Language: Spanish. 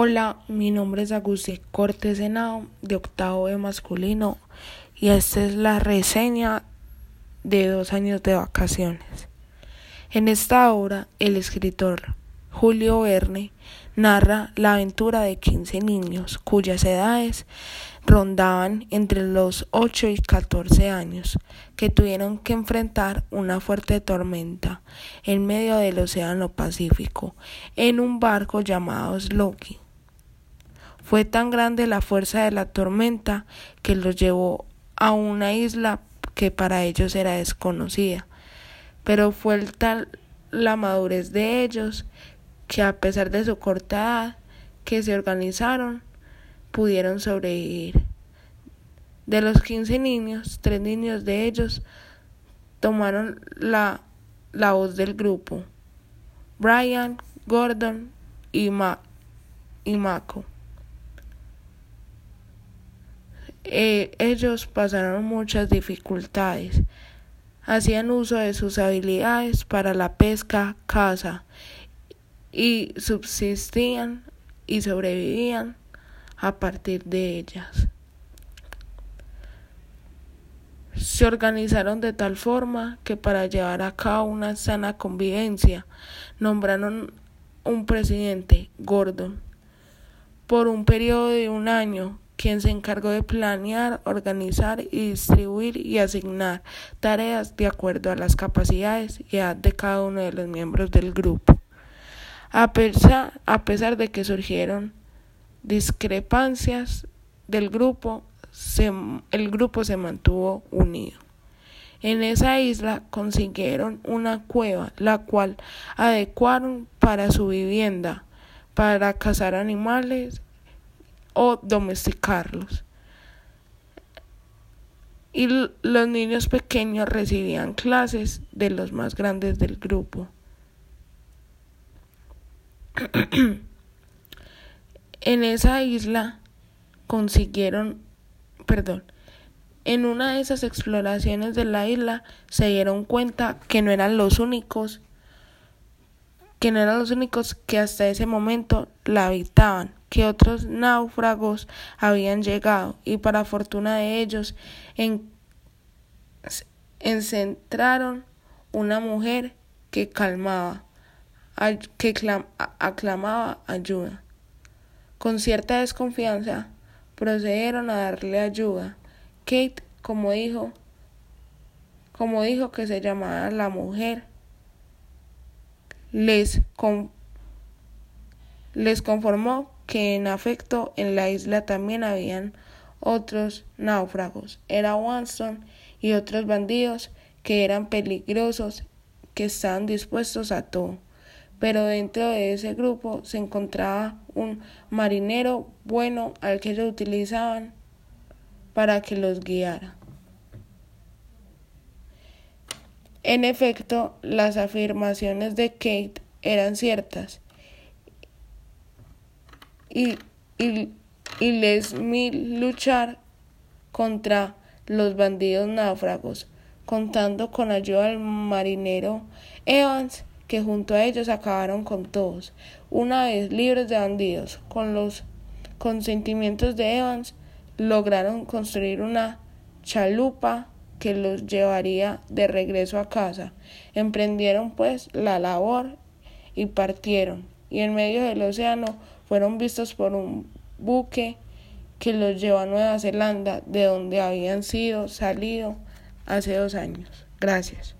Hola, mi nombre es Agustín Cortés Henao, de octavo de masculino, y esta es la reseña de dos años de vacaciones. En esta obra, el escritor Julio Verne narra la aventura de 15 niños cuyas edades rondaban entre los 8 y 14 años, que tuvieron que enfrentar una fuerte tormenta en medio del Océano Pacífico en un barco llamado Sloki. Fue tan grande la fuerza de la tormenta que los llevó a una isla que para ellos era desconocida, pero fue tal la madurez de ellos que a pesar de su corta edad que se organizaron pudieron sobrevivir. De los 15 niños, tres niños de ellos tomaron la, la voz del grupo, Brian, Gordon y, Ma y Mako. Eh, ellos pasaron muchas dificultades. Hacían uso de sus habilidades para la pesca, caza y subsistían y sobrevivían a partir de ellas. Se organizaron de tal forma que para llevar a cabo una sana convivencia nombraron un presidente, Gordon, por un periodo de un año, quien se encargó de planear, organizar y distribuir y asignar tareas de acuerdo a las capacidades y edad de cada uno de los miembros del grupo. A pesar, a pesar de que surgieron discrepancias del grupo, el grupo se mantuvo unido. En esa isla consiguieron una cueva, la cual adecuaron para su vivienda, para cazar animales o domesticarlos. Y los niños pequeños recibían clases de los más grandes del grupo. en esa isla consiguieron, perdón, en una de esas exploraciones de la isla se dieron cuenta que no eran los únicos que no eran los únicos que hasta ese momento la habitaban, que otros náufragos habían llegado y para fortuna de ellos en, encentraron una mujer que calmaba, que aclamaba ayuda. Con cierta desconfianza procedieron a darle ayuda. Kate, como dijo, como dijo que se llamaba la mujer, les, les conformó que en afecto en la isla también habían otros náufragos. Era Watson y otros bandidos que eran peligrosos, que estaban dispuestos a todo pero dentro de ese grupo se encontraba un marinero bueno al que ellos utilizaban para que los guiara. En efecto, las afirmaciones de Kate eran ciertas y, y, les mil luchar contra los bandidos náufragos, contando con ayuda del marinero Evans que junto a ellos acabaron con todos, una vez libres de bandidos. Con los consentimientos de Evans, lograron construir una chalupa que los llevaría de regreso a casa. Emprendieron pues la labor y partieron, y en medio del océano fueron vistos por un buque que los llevó a Nueva Zelanda, de donde habían sido salido hace dos años. Gracias.